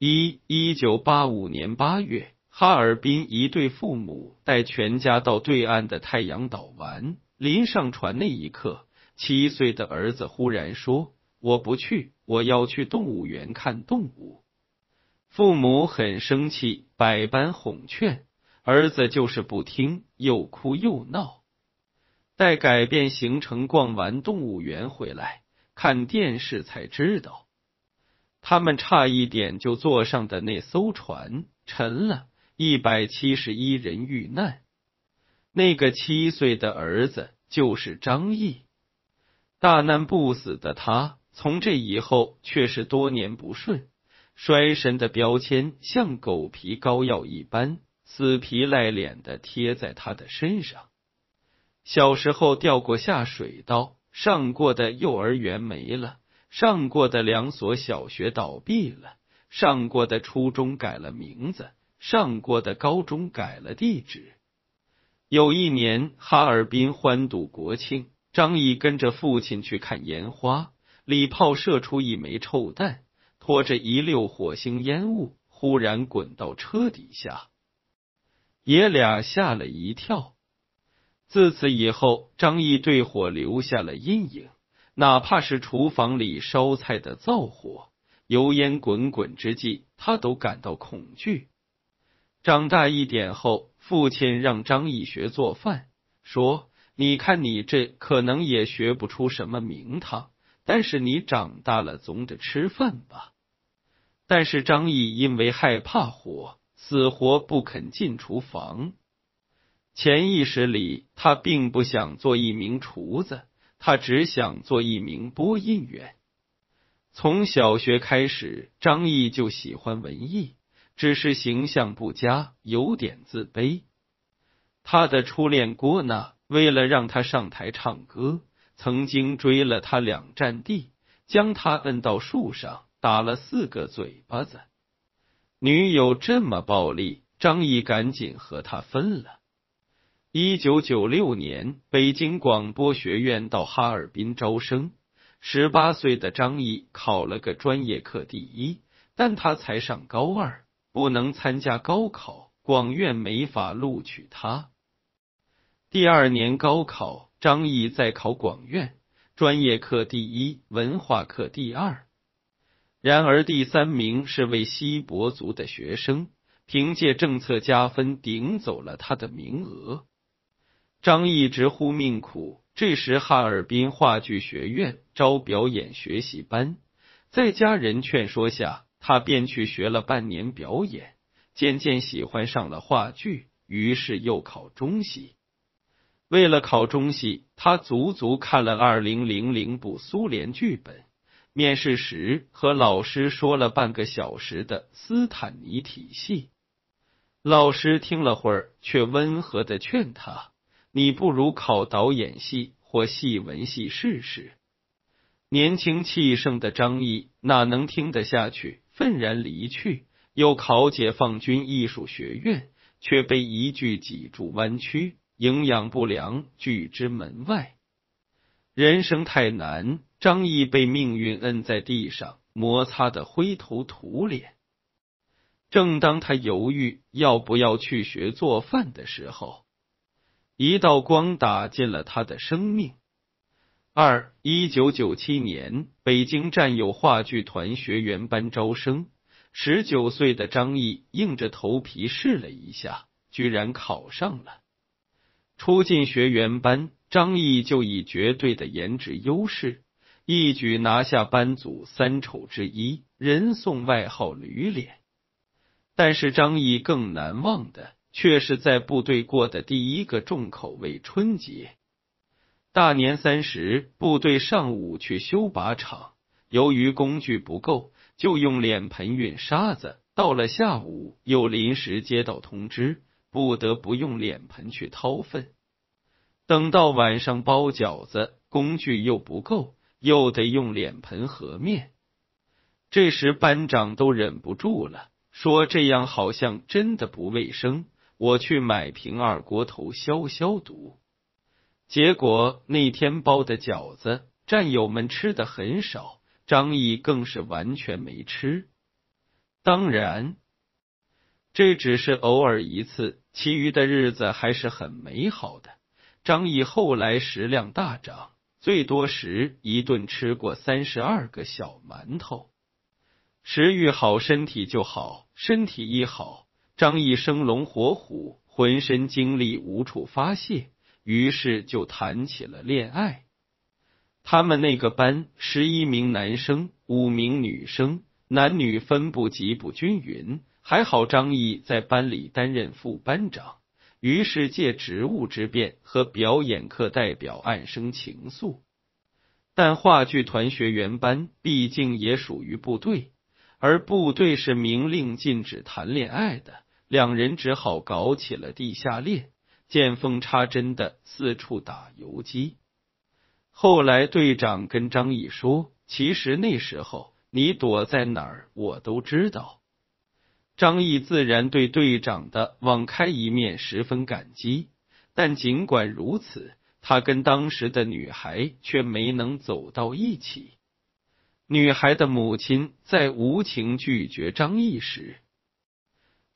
一一九八五年八月，哈尔滨一对父母带全家到对岸的太阳岛玩。临上船那一刻，七岁的儿子忽然说：“我不去，我要去动物园看动物。”父母很生气，百般哄劝，儿子就是不听，又哭又闹。待改变行程，逛完动物园回来，看电视才知道。他们差一点就坐上的那艘船沉了，一百七十一人遇难。那个七岁的儿子就是张毅。大难不死的他，从这以后却是多年不顺。衰神的标签像狗皮膏药一般，死皮赖脸的贴在他的身上。小时候掉过下水道，上过的幼儿园没了。上过的两所小学倒闭了，上过的初中改了名字，上过的高中改了地址。有一年，哈尔滨欢度国庆，张毅跟着父亲去看烟花，礼炮射出一枚臭弹，拖着一溜火星烟雾，忽然滚到车底下，爷俩吓了一跳。自此以后，张毅对火留下了阴影。哪怕是厨房里烧菜的灶火，油烟滚滚之际，他都感到恐惧。长大一点后，父亲让张毅学做饭，说：“你看你这可能也学不出什么名堂，但是你长大了总得吃饭吧。”但是张毅因为害怕火，死活不肯进厨房。潜意识里，他并不想做一名厨子。他只想做一名播音员。从小学开始，张毅就喜欢文艺，只是形象不佳，有点自卑。他的初恋郭娜为了让他上台唱歌，曾经追了他两站地，将他摁到树上打了四个嘴巴子。女友这么暴力，张毅赶紧和他分了。一九九六年，北京广播学院到哈尔滨招生。十八岁的张毅考了个专业课第一，但他才上高二，不能参加高考，广院没法录取他。第二年高考，张毅再考广院，专业课第一，文化课第二。然而第三名是位锡伯族的学生，凭借政策加分顶走了他的名额。张毅直呼命苦。这时，哈尔滨话剧学院招表演学习班，在家人劝说下，他便去学了半年表演，渐渐喜欢上了话剧，于是又考中戏。为了考中戏，他足足看了二零零零部苏联剧本。面试时，和老师说了半个小时的斯坦尼体系。老师听了会儿，却温和的劝他。你不如考导演系或戏文系试试。年轻气盛的张毅哪能听得下去，愤然离去。又考解放军艺术学院，却被一句脊柱弯曲，营养不良拒之门外。人生太难，张毅被命运摁在地上，摩擦的灰头土脸。正当他犹豫要不要去学做饭的时候，一道光打进了他的生命。二一九九七年，北京战友话剧团学员班招生，十九岁的张毅硬着头皮试了一下，居然考上了。初进学员班，张毅就以绝对的颜值优势，一举拿下班组三丑之一，人送外号“驴脸”。但是张毅更难忘的。却是在部队过的第一个重口味春节。大年三十，部队上午去修靶场，由于工具不够，就用脸盆运沙子。到了下午，又临时接到通知，不得不用脸盆去掏粪。等到晚上包饺子，工具又不够，又得用脸盆和面。这时班长都忍不住了，说：“这样好像真的不卫生。”我去买瓶二锅头消消毒，结果那天包的饺子，战友们吃的很少，张毅更是完全没吃。当然，这只是偶尔一次，其余的日子还是很美好的。张毅后来食量大涨，最多时一顿吃过三十二个小馒头。食欲好，身体就好；身体一好，张毅生龙活虎，浑身精力无处发泄，于是就谈起了恋爱。他们那个班十一名男生，五名女生，男女分布极不均匀。还好张毅在班里担任副班长，于是借职务之便和表演课代表暗生情愫。但话剧团学员班毕竟也属于部队。而部队是明令禁止谈恋爱的，两人只好搞起了地下恋，见缝插针的四处打游击。后来队长跟张毅说：“其实那时候你躲在哪儿，我都知道。”张毅自然对队长的网开一面十分感激，但尽管如此，他跟当时的女孩却没能走到一起。女孩的母亲在无情拒绝张毅时，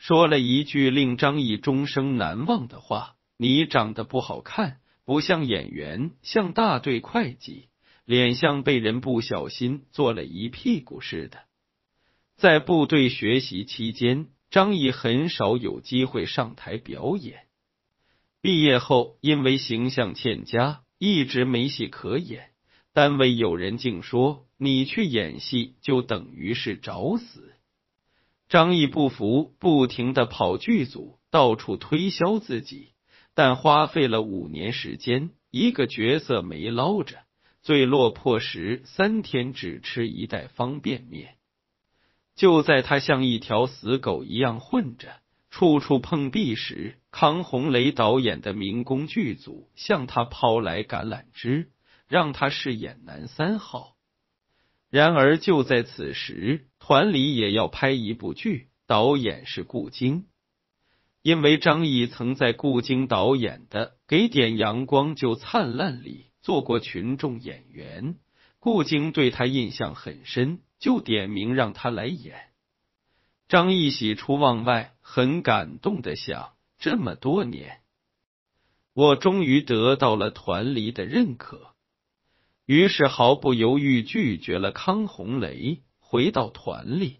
说了一句令张毅终生难忘的话：“你长得不好看，不像演员，像大队会计，脸像被人不小心坐了一屁股似的。”在部队学习期间，张毅很少有机会上台表演。毕业后，因为形象欠佳，一直没戏可演。单位有人竟说。你去演戏就等于是找死。张毅不服，不停的跑剧组，到处推销自己，但花费了五年时间，一个角色没捞着。最落魄时，三天只吃一袋方便面。就在他像一条死狗一样混着，处处碰壁时，康洪雷导演的民工剧组向他抛来橄榄枝，让他饰演男三号。然而，就在此时，团里也要拍一部剧，导演是顾京。因为张译曾在顾京导演的《给点阳光就灿烂》里做过群众演员，顾京对他印象很深，就点名让他来演。张译喜出望外，很感动的想：这么多年，我终于得到了团里的认可。于是毫不犹豫拒绝了康洪雷，回到团里。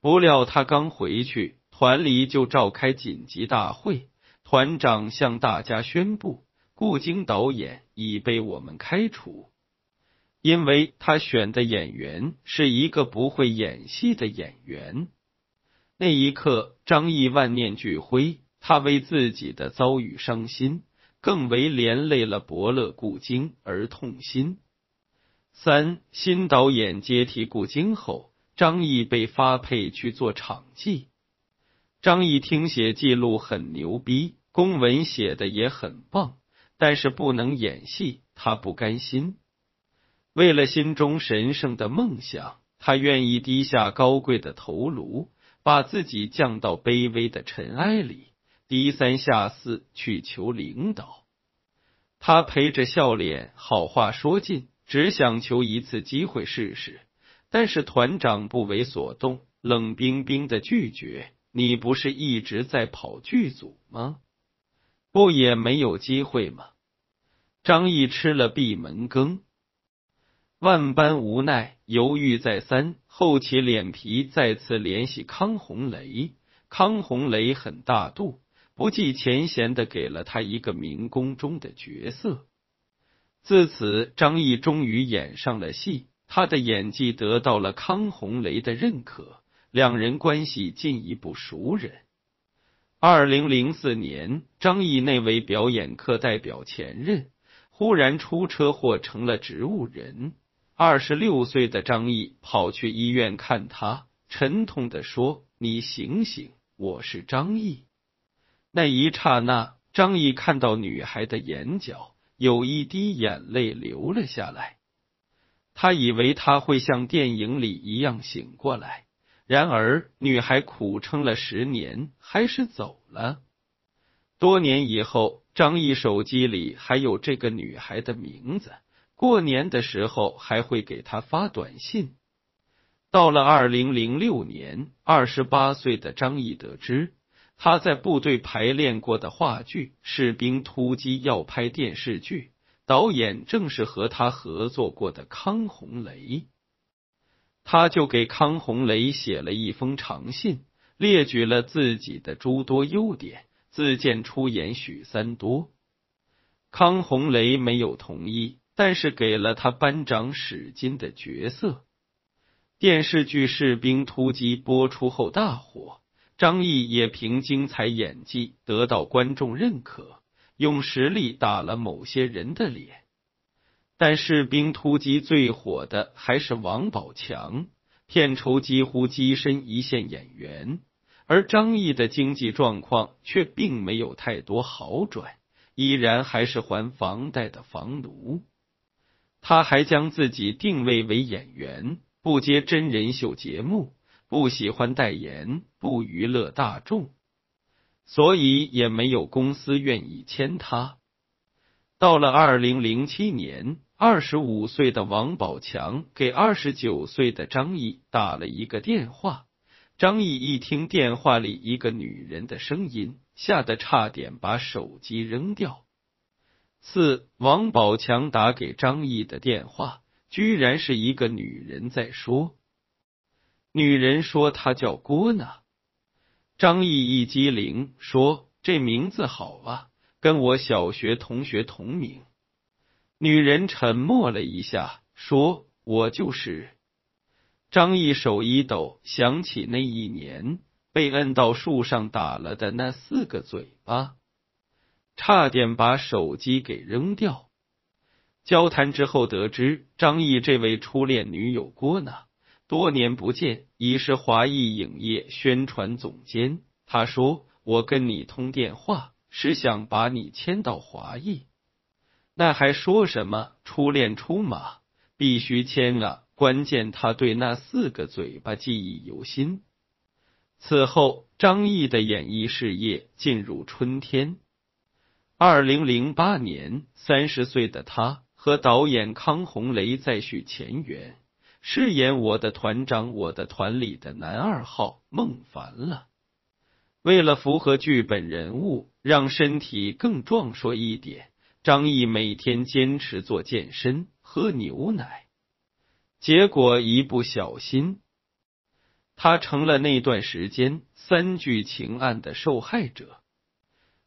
不料他刚回去，团里就召开紧急大会，团长向大家宣布，顾京导演已被我们开除，因为他选的演员是一个不会演戏的演员。那一刻，张毅万念俱灰，他为自己的遭遇伤心。更为连累了伯乐顾京而痛心。三新导演接替顾京后，张译被发配去做场记。张译听写记录很牛逼，公文写的也很棒，但是不能演戏，他不甘心。为了心中神圣的梦想，他愿意低下高贵的头颅，把自己降到卑微的尘埃里。低三下四去求领导，他陪着笑脸，好话说尽，只想求一次机会试试。但是团长不为所动，冷冰冰的拒绝。你不是一直在跑剧组吗？不也没有机会吗？张毅吃了闭门羹，万般无奈，犹豫再三，厚起脸皮再次联系康红雷。康红雷很大度。不计前嫌的给了他一个民工中的角色，自此张译终于演上了戏，他的演技得到了康洪雷的认可，两人关系进一步熟人。二零零四年，张译那位表演课代表前任忽然出车祸成了植物人，二十六岁的张译跑去医院看他，沉痛的说：“你醒醒，我是张译。”那一刹那，张毅看到女孩的眼角有一滴眼泪流了下来。他以为他会像电影里一样醒过来，然而女孩苦撑了十年，还是走了。多年以后，张毅手机里还有这个女孩的名字，过年的时候还会给她发短信。到了二零零六年，二十八岁的张毅得知他在部队排练过的话剧《士兵突击》要拍电视剧，导演正是和他合作过的康洪雷。他就给康洪雷写了一封长信，列举了自己的诸多优点，自荐出演许三多。康洪雷没有同意，但是给了他班长史金的角色。电视剧《士兵突击》播出后大火，张译也凭精彩演技得到观众认可，用实力打了某些人的脸。但士兵突击最火的还是王宝强，片酬几乎跻身一线演员，而张译的经济状况却并没有太多好转，依然还是还房贷的房奴。他还将自己定位为演员，不接真人秀节目，不喜欢代言，不娱乐大众，所以也没有公司愿意签他。到了二零零七年。二十五岁的王宝强给二十九岁的张译打了一个电话，张译一听电话里一个女人的声音，吓得差点把手机扔掉。四，王宝强打给张译的电话，居然是一个女人在说，女人说她叫郭娜。张译一机灵，说这名字好啊，跟我小学同学同名。女人沉默了一下，说：“我就是。”张毅手一抖，想起那一年被摁到树上打了的那四个嘴巴，差点把手机给扔掉。交谈之后得知，张毅这位初恋女友郭娜多年不见，已是华谊影业宣传总监。他说：“我跟你通电话，是想把你签到华谊。”那还说什么初恋出马必须签啊！关键他对那四个嘴巴记忆犹新。此后，张译的演艺事业进入春天。二零零八年，三十岁的他和导演康洪雷再续前缘，饰演我的团长我的团里的男二号孟凡了。为了符合剧本人物，让身体更壮硕一点。张译每天坚持做健身、喝牛奶，结果一不小心，他成了那段时间三聚氰胺的受害者。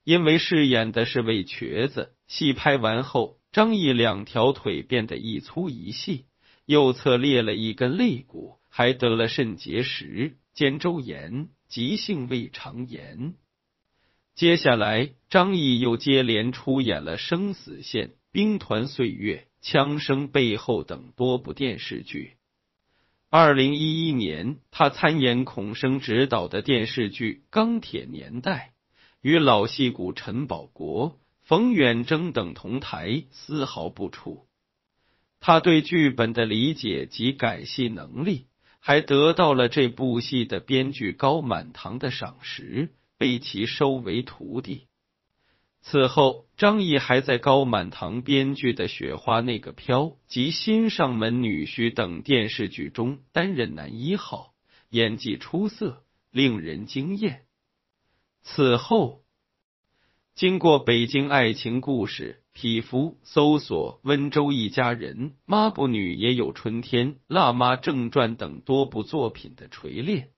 因为饰演的是位瘸子，戏拍完后，张译两条腿变得一粗一细，右侧裂了一根肋骨，还得了肾结石、肩周炎、急性胃肠炎。接下来，张译又接连出演了《生死线》《兵团岁月》《枪声背后》等多部电视剧。二零一一年，他参演孔生执导的电视剧《钢铁年代》，与老戏骨陈宝国、冯远征等同台，丝毫不怵。他对剧本的理解及改戏能力，还得到了这部戏的编剧高满堂的赏识。被其收为徒弟。此后，张译还在高满堂编剧的《雪花那个飘》及《新上门女婿》等电视剧中担任男一号，演技出色，令人惊艳。此后，经过《北京爱情故事》《匹夫》《搜索》《温州一家人》《抹布女也有春天》《辣妈正传》等多部作品的锤炼。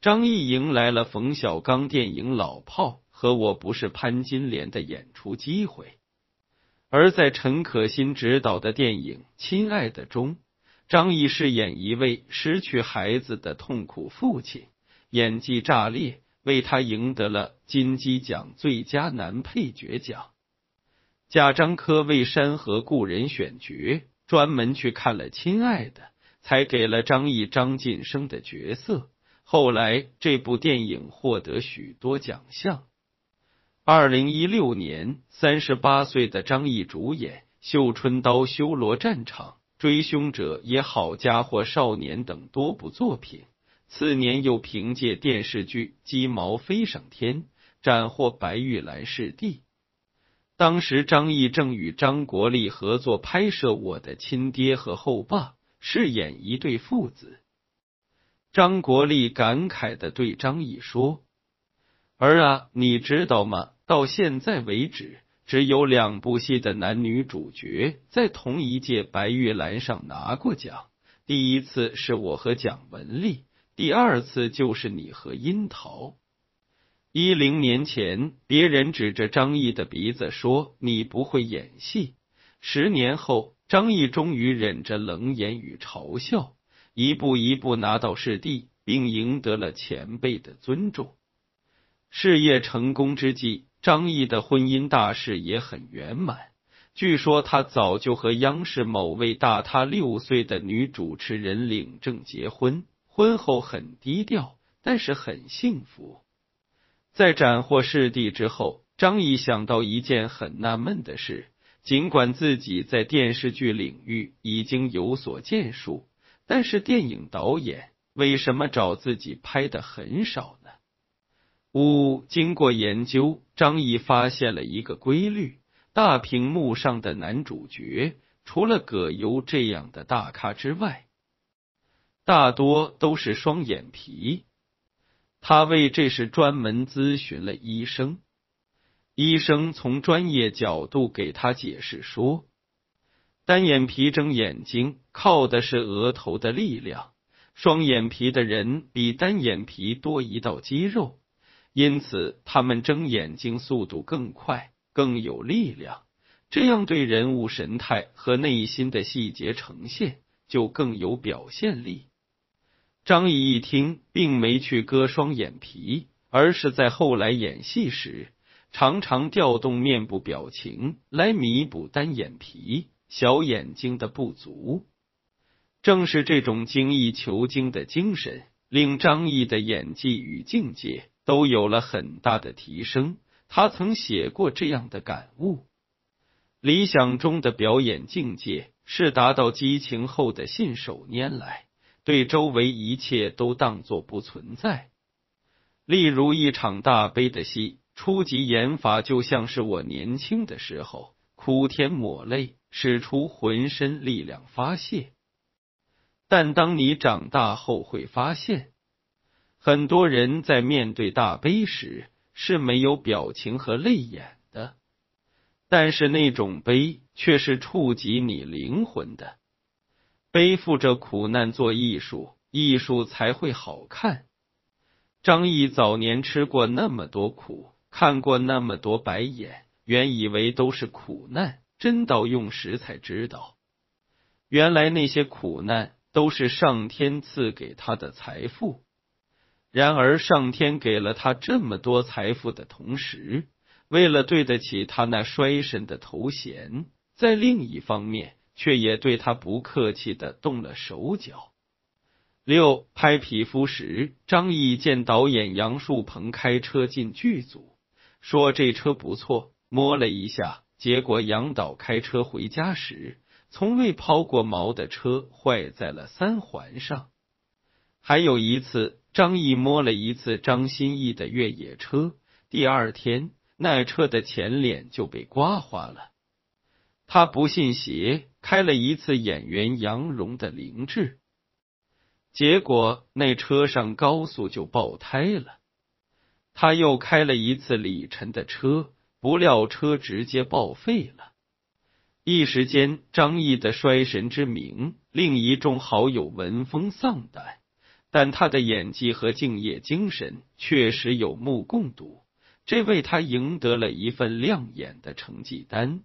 张译迎来了冯小刚电影《老炮》和《我不是潘金莲》的演出机会，而在陈可辛执导的电影《亲爱的》中，张译饰演一位失去孩子的痛苦父亲，演技炸裂，为他赢得了金鸡奖最佳男配角奖。贾樟柯为《山河故人》选角，专门去看了《亲爱的》，才给了张译张晋生的角色。后来，这部电影获得许多奖项。二零一六年，三十八岁的张译主演《绣春刀》《修罗战场》《追凶者也好家伙少年》等多部作品。次年，又凭借电视剧《鸡毛飞上天》斩获白玉兰视帝。当时，张译正与张国立合作拍摄《我的亲爹和后爸》，饰演一对父子。张国立感慨的对张译说：“儿啊，你知道吗？到现在为止，只有两部戏的男女主角在同一届白玉兰上拿过奖。第一次是我和蒋雯丽，第二次就是你和樱桃。一零年前，别人指着张译的鼻子说你不会演戏。十年后，张译终于忍着冷眼与嘲笑。”一步一步拿到视帝，并赢得了前辈的尊重。事业成功之际，张译的婚姻大事也很圆满。据说他早就和央视某位大他六岁的女主持人领证结婚，婚后很低调，但是很幸福。在斩获视帝之后，张译想到一件很纳闷的事：尽管自己在电视剧领域已经有所建树。但是电影导演为什么找自己拍的很少呢？五经过研究，张译发现了一个规律：大屏幕上的男主角，除了葛优这样的大咖之外，大多都是双眼皮。他为这事专门咨询了医生，医生从专业角度给他解释说。单眼皮睁眼睛靠的是额头的力量，双眼皮的人比单眼皮多一道肌肉，因此他们睁眼睛速度更快，更有力量，这样对人物神态和内心的细节呈现就更有表现力。张译一听，并没去割双眼皮，而是在后来演戏时常常调动面部表情来弥补单眼皮。小眼睛的不足，正是这种精益求精的精神，令张译的演技与境界都有了很大的提升。他曾写过这样的感悟：理想中的表演境界是达到激情后的信手拈来，对周围一切都当作不存在。例如一场大悲的戏，初级演法就像是我年轻的时候，哭天抹泪。使出浑身力量发泄，但当你长大后会发现，很多人在面对大悲时是没有表情和泪眼的，但是那种悲却是触及你灵魂的。背负着苦难做艺术，艺术才会好看。张译早年吃过那么多苦，看过那么多白眼，原以为都是苦难。真到用时才知道，原来那些苦难都是上天赐给他的财富。然而，上天给了他这么多财富的同时，为了对得起他那衰神的头衔，在另一方面却也对他不客气的动了手脚。六拍皮肤时，张译见导演杨树鹏开车进剧组，说这车不错，摸了一下。结果杨导开车回家时，从未抛过锚的车坏在了三环上。还有一次，张译摸了一次张歆艺的越野车，第二天那车的前脸就被刮花了。他不信邪，开了一次演员杨蓉的凌志，结果那车上高速就爆胎了。他又开了一次李晨的车。不料车直接报废了，一时间张译的衰神之名令一众好友闻风丧胆，但他的演技和敬业精神确实有目共睹，这为他赢得了一份亮眼的成绩单。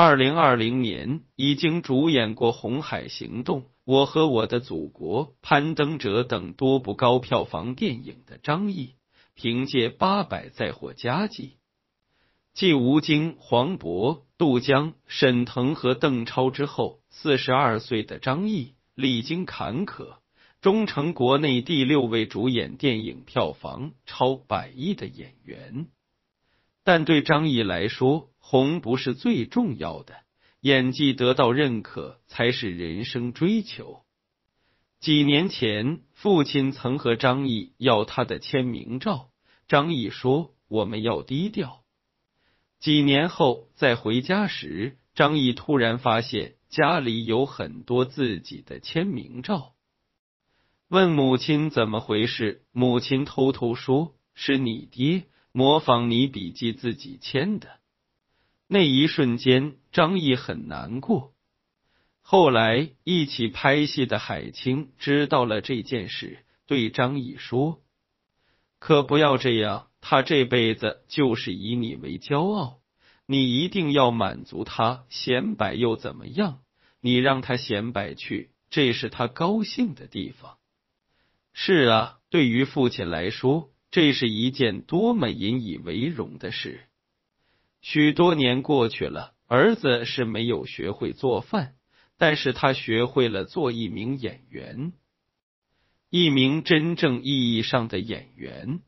二零二零年已经主演过《红海行动》《我和我的祖国》《攀登者》等多部高票房电影的张译，凭借八百再获佳绩。继吴京、黄渤、杜江、沈腾和邓超之后，四十二岁的张译历经坎坷，终成国内第六位主演电影票房超百亿的演员。但对张译来说，红不是最重要的，演技得到认可才是人生追求。几年前，父亲曾和张译要他的签名照，张译说：“我们要低调。”几年后再回家时，张译突然发现家里有很多自己的签名照。问母亲怎么回事，母亲偷偷说是你爹模仿你笔记自己签的。那一瞬间，张毅很难过。后来一起拍戏的海清知道了这件事，对张毅说：“可不要这样，他这辈子就是以你为骄傲，你一定要满足他。显摆又怎么样？你让他显摆去，这是他高兴的地方。”是啊，对于父亲来说，这是一件多么引以为荣的事。许多年过去了，儿子是没有学会做饭，但是他学会了做一名演员，一名真正意义上的演员。